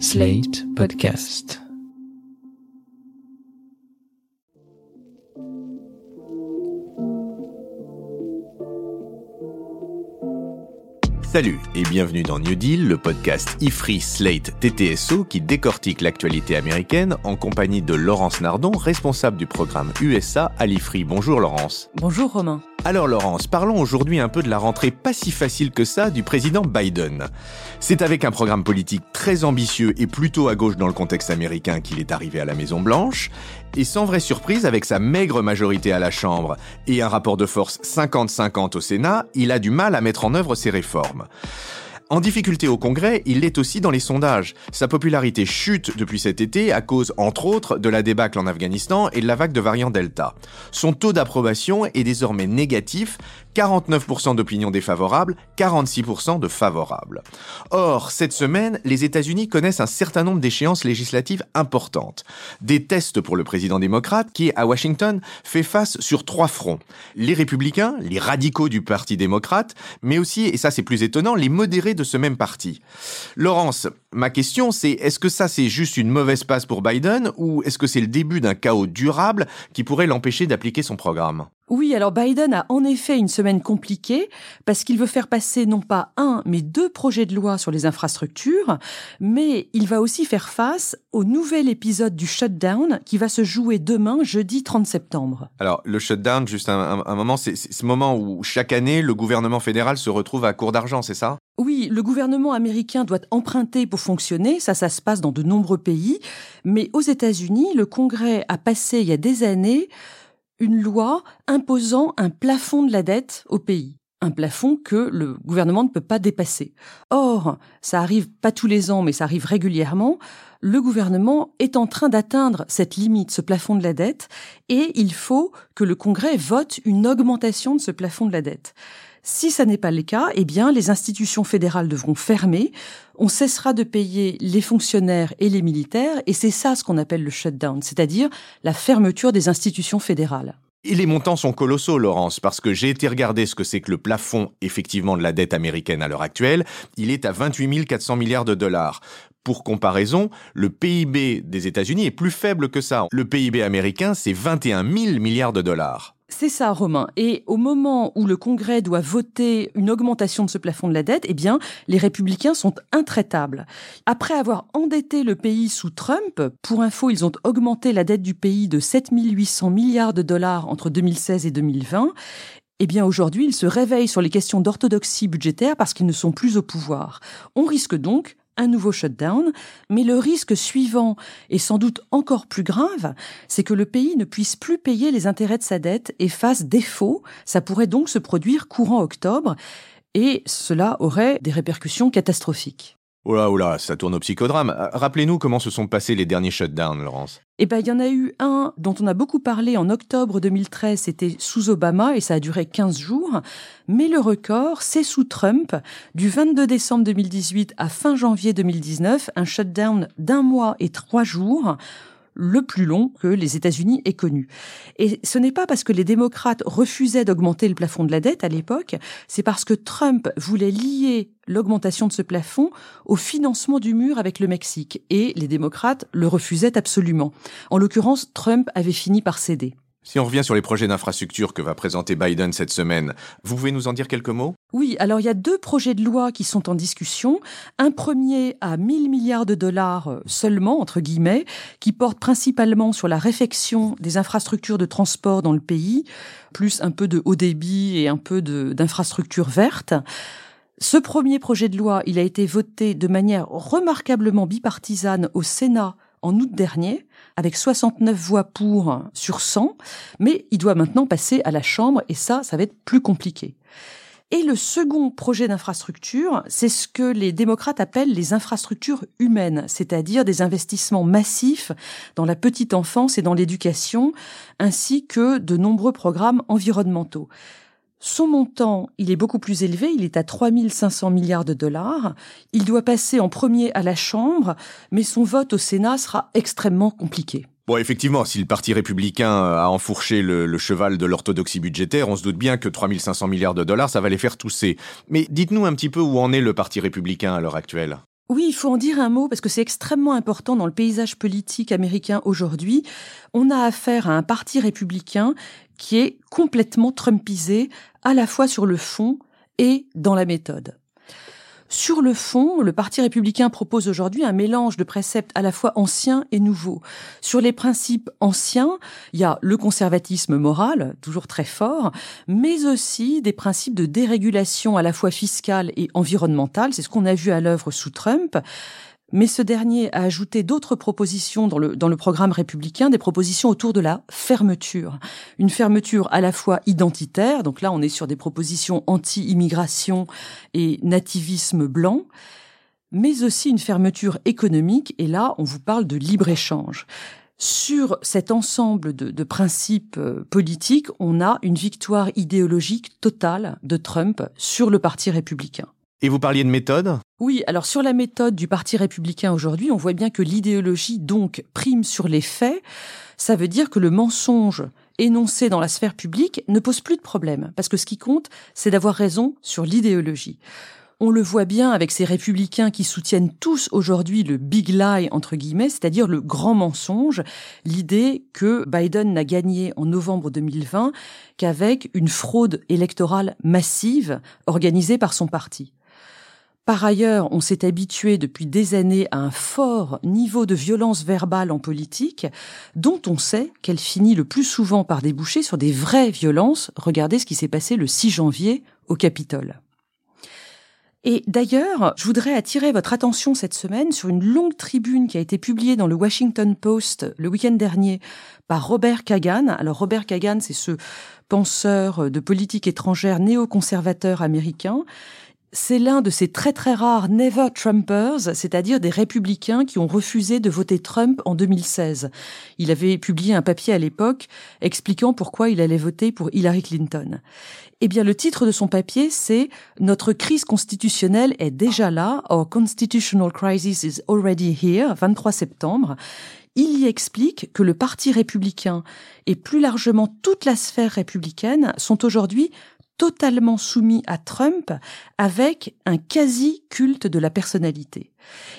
Slate Podcast. Salut et bienvenue dans New Deal, le podcast IFRI Slate TTSO qui décortique l'actualité américaine en compagnie de Laurence Nardon, responsable du programme USA à l'IFRI. Bonjour Laurence. Bonjour Romain. Alors Laurence, parlons aujourd'hui un peu de la rentrée pas si facile que ça du président Biden. C'est avec un programme politique très ambitieux et plutôt à gauche dans le contexte américain qu'il est arrivé à la Maison Blanche, et sans vraie surprise avec sa maigre majorité à la Chambre et un rapport de force 50-50 au Sénat, il a du mal à mettre en œuvre ses réformes. En difficulté au Congrès, il l'est aussi dans les sondages. Sa popularité chute depuis cet été à cause, entre autres, de la débâcle en Afghanistan et de la vague de variant Delta. Son taux d'approbation est désormais négatif, 49% d'opinions défavorables, 46% de favorables. Or, cette semaine, les États-Unis connaissent un certain nombre d'échéances législatives importantes. Des tests pour le président démocrate qui, à Washington, fait face sur trois fronts. Les républicains, les radicaux du Parti démocrate, mais aussi, et ça c'est plus étonnant, les modérés de ce même parti. Laurence, ma question c'est est-ce que ça c'est juste une mauvaise passe pour Biden ou est-ce que c'est le début d'un chaos durable qui pourrait l'empêcher d'appliquer son programme? Oui, alors Biden a en effet une semaine compliquée parce qu'il veut faire passer non pas un, mais deux projets de loi sur les infrastructures, mais il va aussi faire face au nouvel épisode du shutdown qui va se jouer demain, jeudi 30 septembre. Alors, le shutdown, juste un, un moment, c'est ce moment où chaque année, le gouvernement fédéral se retrouve à court d'argent, c'est ça? Oui, le gouvernement américain doit emprunter pour fonctionner, ça ça se passe dans de nombreux pays, mais aux États-Unis, le Congrès a passé il y a des années une loi imposant un plafond de la dette au pays. Un plafond que le gouvernement ne peut pas dépasser. Or, ça arrive pas tous les ans, mais ça arrive régulièrement. Le gouvernement est en train d'atteindre cette limite, ce plafond de la dette, et il faut que le Congrès vote une augmentation de ce plafond de la dette. Si ça n'est pas le cas, eh bien, les institutions fédérales devront fermer. On cessera de payer les fonctionnaires et les militaires, et c'est ça ce qu'on appelle le shutdown, c'est-à-dire la fermeture des institutions fédérales. Et les montants sont colossaux, Laurence, parce que j'ai été regarder ce que c'est que le plafond, effectivement, de la dette américaine à l'heure actuelle. Il est à 28 400 milliards de dollars. Pour comparaison, le PIB des États-Unis est plus faible que ça. Le PIB américain, c'est 21 000 milliards de dollars. C'est ça, Romain. Et au moment où le Congrès doit voter une augmentation de ce plafond de la dette, eh bien, les républicains sont intraitables. Après avoir endetté le pays sous Trump, pour info, ils ont augmenté la dette du pays de 7 800 milliards de dollars entre 2016 et 2020. Eh bien, aujourd'hui, ils se réveillent sur les questions d'orthodoxie budgétaire parce qu'ils ne sont plus au pouvoir. On risque donc un nouveau shutdown, mais le risque suivant, et sans doute encore plus grave, c'est que le pays ne puisse plus payer les intérêts de sa dette et fasse défaut. Ça pourrait donc se produire courant octobre, et cela aurait des répercussions catastrophiques. Oula, oula, ça tourne au psychodrame. Euh, rappelez-nous comment se sont passés les derniers shutdowns, Laurence. Eh ben, il y en a eu un dont on a beaucoup parlé en octobre 2013, c'était sous Obama et ça a duré 15 jours. Mais le record, c'est sous Trump, du 22 décembre 2018 à fin janvier 2019, un shutdown d'un mois et trois jours le plus long que les États-Unis aient connu. Et ce n'est pas parce que les démocrates refusaient d'augmenter le plafond de la dette à l'époque, c'est parce que Trump voulait lier l'augmentation de ce plafond au financement du mur avec le Mexique. Et les démocrates le refusaient absolument. En l'occurrence, Trump avait fini par céder. Si on revient sur les projets d'infrastructure que va présenter Biden cette semaine, vous pouvez nous en dire quelques mots? Oui, alors il y a deux projets de loi qui sont en discussion. Un premier à 1000 milliards de dollars euh, seulement, entre guillemets, qui porte principalement sur la réfection des infrastructures de transport dans le pays, plus un peu de haut débit et un peu d'infrastructures vertes. Ce premier projet de loi, il a été voté de manière remarquablement bipartisane au Sénat en août dernier, avec 69 voix pour sur 100, mais il doit maintenant passer à la Chambre, et ça, ça va être plus compliqué. Et le second projet d'infrastructure, c'est ce que les démocrates appellent les infrastructures humaines, c'est-à-dire des investissements massifs dans la petite enfance et dans l'éducation, ainsi que de nombreux programmes environnementaux. Son montant, il est beaucoup plus élevé, il est à 3500 milliards de dollars. Il doit passer en premier à la Chambre, mais son vote au Sénat sera extrêmement compliqué. Bon, effectivement, si le Parti républicain a enfourché le, cheval de l'orthodoxie budgétaire, on se doute bien que 3500 milliards de dollars, ça va les faire tousser. Mais dites-nous un petit peu où en est le Parti républicain à l'heure actuelle. Oui, il faut en dire un mot parce que c'est extrêmement important dans le paysage politique américain aujourd'hui. On a affaire à un parti républicain qui est complètement trumpisé à la fois sur le fond et dans la méthode. Sur le fond, le Parti républicain propose aujourd'hui un mélange de préceptes à la fois anciens et nouveaux. Sur les principes anciens, il y a le conservatisme moral, toujours très fort, mais aussi des principes de dérégulation à la fois fiscale et environnementale. C'est ce qu'on a vu à l'œuvre sous Trump mais ce dernier a ajouté d'autres propositions dans le, dans le programme républicain, des propositions autour de la fermeture. Une fermeture à la fois identitaire, donc là on est sur des propositions anti-immigration et nativisme blanc, mais aussi une fermeture économique, et là on vous parle de libre-échange. Sur cet ensemble de, de, principes euh, politiques, on a une victoire idéologique totale de Trump sur le Parti républicain. Et vous parliez de méthode? Oui, alors sur la méthode du Parti républicain aujourd'hui, on voit bien que l'idéologie donc prime sur les faits. Ça veut dire que le mensonge énoncé dans la sphère publique ne pose plus de problème, parce que ce qui compte, c'est d'avoir raison sur l'idéologie. On le voit bien avec ces républicains qui soutiennent tous aujourd'hui le big lie, entre guillemets, c'est-à-dire le grand mensonge, l'idée que Biden n'a gagné en novembre 2020 qu'avec une fraude électorale massive organisée par son parti. Par ailleurs, on s'est habitué depuis des années à un fort niveau de violence verbale en politique, dont on sait qu'elle finit le plus souvent par déboucher sur des vraies violences. Regardez ce qui s'est passé le 6 janvier au Capitole. Et d'ailleurs, je voudrais attirer votre attention cette semaine sur une longue tribune qui a été publiée dans le Washington Post le week-end dernier par Robert Kagan. Alors Robert Kagan, c'est ce penseur de politique étrangère néoconservateur américain c'est l'un de ces très très rares Never Trumpers, c'est-à-dire des républicains qui ont refusé de voter Trump en 2016. Il avait publié un papier à l'époque expliquant pourquoi il allait voter pour Hillary Clinton. Eh bien, le titre de son papier, c'est Notre crise constitutionnelle est déjà là, Our constitutional crisis is already here, 23 septembre. Il y explique que le Parti républicain et plus largement toute la sphère républicaine sont aujourd'hui totalement soumis à Trump avec un quasi-culte de la personnalité.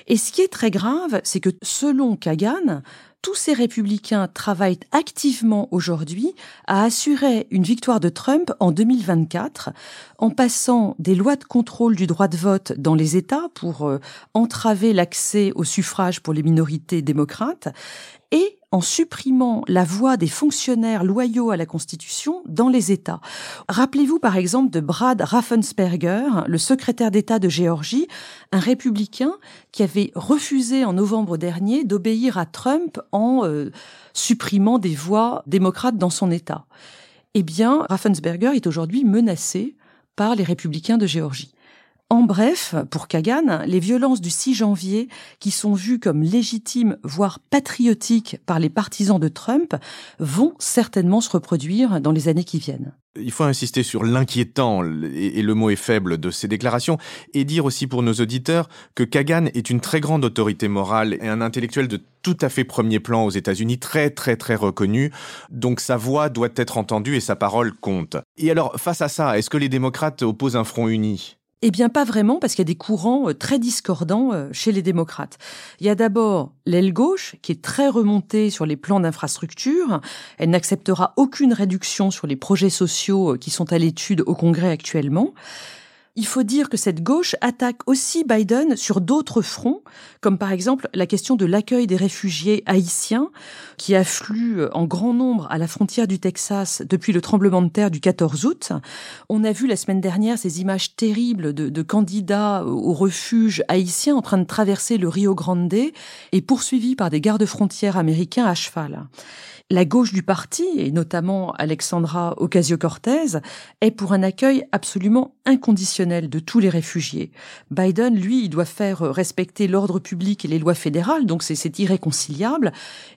Et ce qui est très grave, c'est que selon Kagan, tous ces républicains travaillent activement aujourd'hui à assurer une victoire de Trump en 2024 en passant des lois de contrôle du droit de vote dans les États pour euh, entraver l'accès au suffrage pour les minorités démocrates et en supprimant la voix des fonctionnaires loyaux à la Constitution dans les États. Rappelez-vous par exemple de Brad Raffensperger, le secrétaire d'État de Géorgie, un républicain qui avait refusé en novembre dernier d'obéir à Trump en euh, supprimant des voix démocrates dans son État. Eh bien, Raffensperger est aujourd'hui menacé par les républicains de Géorgie. En bref, pour Kagan, les violences du 6 janvier, qui sont vues comme légitimes, voire patriotiques par les partisans de Trump, vont certainement se reproduire dans les années qui viennent. Il faut insister sur l'inquiétant, et le mot est faible, de ces déclarations, et dire aussi pour nos auditeurs que Kagan est une très grande autorité morale et un intellectuel de tout à fait premier plan aux États-Unis, très très très reconnu, donc sa voix doit être entendue et sa parole compte. Et alors, face à ça, est-ce que les démocrates opposent un front uni? Eh bien, pas vraiment, parce qu'il y a des courants euh, très discordants euh, chez les démocrates. Il y a d'abord l'aile gauche, qui est très remontée sur les plans d'infrastructure. Elle n'acceptera aucune réduction sur les projets sociaux euh, qui sont à l'étude au Congrès actuellement. Il faut dire que cette gauche attaque aussi Biden sur d'autres fronts, comme par exemple la question de l'accueil des réfugiés haïtiens qui affluent en grand nombre à la frontière du Texas depuis le tremblement de terre du 14 août. On a vu la semaine dernière ces images terribles de, candidats au refuge haïtiens en train de traverser le Rio Grande et poursuivis par des gardes-frontières américains à cheval. La gauche du parti, et notamment Alexandra Ocasio-Cortez, est pour un accueil absolument inconditionnel de tous les réfugiés. Biden, lui, il doit faire respecter l'ordre public et les lois fédérales, donc c'est irréconciliable.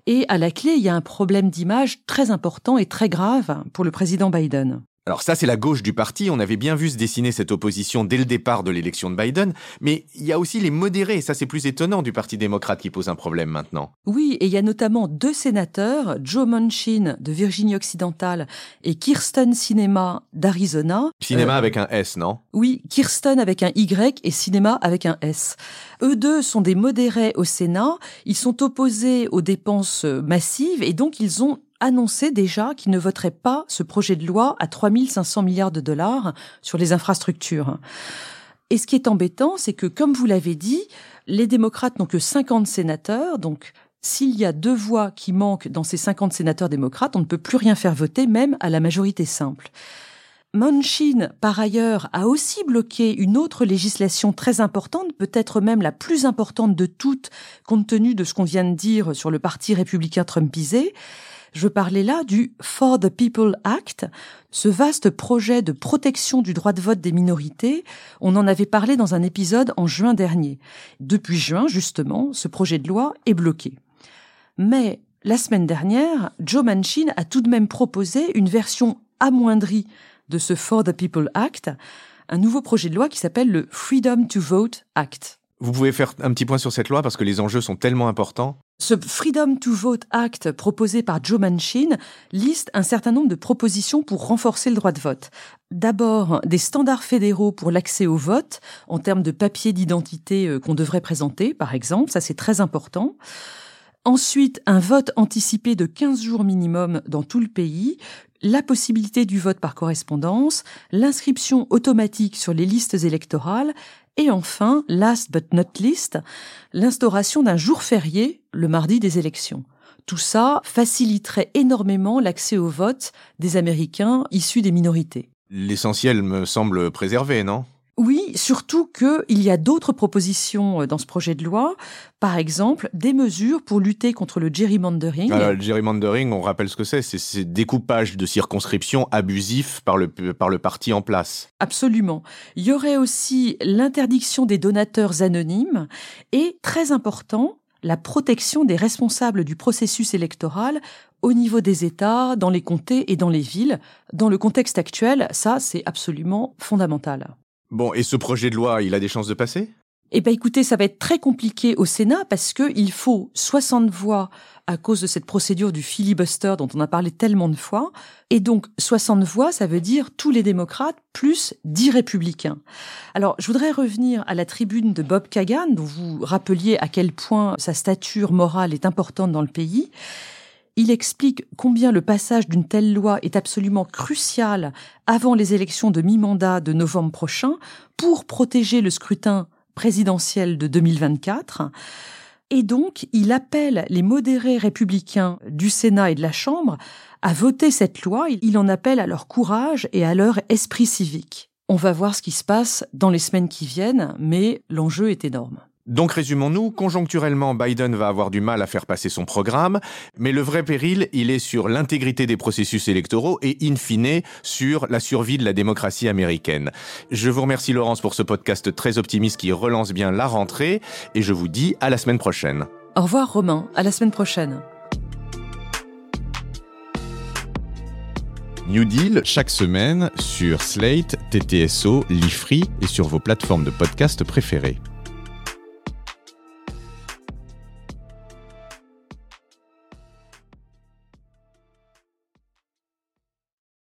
Et à la clé, il y a un problème d'image très important et très grave pour le président Biden. Alors ça, c'est la gauche du parti. On avait bien vu se dessiner cette opposition dès le départ de l'élection de Biden. Mais il y a aussi les modérés, ça c'est plus étonnant du Parti démocrate qui pose un problème maintenant. Oui, et il y a notamment deux sénateurs, Joe Manchin de Virginie-Occidentale et Kirsten Sinema d'Arizona. Cinéma euh, avec un S, non? Oui, Kirsten avec un Y et Cinéma avec un S. Eux deux sont des modérés au Sénat. Ils sont opposés aux dépenses massives et donc ils ont annoncé déjà qu'il ne voterait pas ce projet de loi à 3500 milliards de dollars sur les infrastructures. Et ce qui est embêtant, c'est que, comme vous l'avez dit, les démocrates n'ont que 50 sénateurs, donc s'il y a deux voix qui manquent dans ces 50 sénateurs démocrates, on ne peut plus rien faire voter, même à la majorité simple. Manchin, par ailleurs, a aussi bloqué une autre législation très importante, peut-être même la plus importante de toutes, compte tenu de ce qu'on vient de dire sur le parti républicain trumpisé, je parlais là du For the People Act, ce vaste projet de protection du droit de vote des minorités. On en avait parlé dans un épisode en juin dernier. Depuis juin, justement, ce projet de loi est bloqué. Mais la semaine dernière, Joe Manchin a tout de même proposé une version amoindrie de ce For the People Act, un nouveau projet de loi qui s'appelle le Freedom to Vote Act. Vous pouvez faire un petit point sur cette loi parce que les enjeux sont tellement importants. Ce Freedom to Vote Act proposé par Joe Manchin liste un certain nombre de propositions pour renforcer le droit de vote. D'abord, des standards fédéraux pour l'accès au vote, en termes de papier d'identité euh, qu'on devrait présenter, par exemple, ça c'est très important. Ensuite, un vote anticipé de 15 jours minimum dans tout le pays, la possibilité du vote par correspondance, l'inscription automatique sur les listes électorales et enfin, last but not least, l'instauration d'un jour férié le mardi des élections. Tout ça faciliterait énormément l'accès au vote des Américains issus des minorités. L'essentiel me semble préservé, non? Oui, surtout qu'il y a d'autres propositions euh, dans ce projet de loi. Par exemple, des mesures pour lutter contre le gerrymandering. Alors, le gerrymandering, on rappelle ce que c'est, c'est ce découpage de circonscriptions abusif par le, par le parti en place. Absolument. Il y aurait aussi l'interdiction des donateurs anonymes et, très important, la protection des responsables du processus électoral au niveau des États, dans les comtés et dans les villes. Dans le contexte actuel, ça, c'est absolument fondamental. Bon, et ce projet de loi, il a des chances de passer? Eh ben écoutez, ça va être très compliqué au Sénat parce que il faut 60 voix à cause de cette procédure du filibuster dont on a parlé tellement de fois. Et donc 60 voix, ça veut dire tous les démocrates plus 10 républicains. Alors je voudrais revenir à la tribune de Bob Kagan dont vous rappeliez à quel point sa stature morale est importante dans le pays. Il explique combien le passage d'une telle loi est absolument crucial avant les élections de mi-mandat de novembre prochain pour protéger le scrutin présidentiel de 2024. Et donc, il appelle les modérés républicains du Sénat et de la Chambre à voter cette loi. Il en appelle à leur courage et à leur esprit civique. On va voir ce qui se passe dans les semaines qui viennent, mais l'enjeu est énorme. Donc résumons-nous, conjoncturellement, Biden va avoir du mal à faire passer son programme, mais le vrai péril, il est sur l'intégrité des processus électoraux et in fine sur la survie de la démocratie américaine. Je vous remercie Laurence pour ce podcast très optimiste qui relance bien la rentrée et je vous dis à la semaine prochaine. Au revoir Romain, à la semaine prochaine. New Deal chaque semaine sur Slate, TTSO, Lifree et sur vos plateformes de podcast préférées.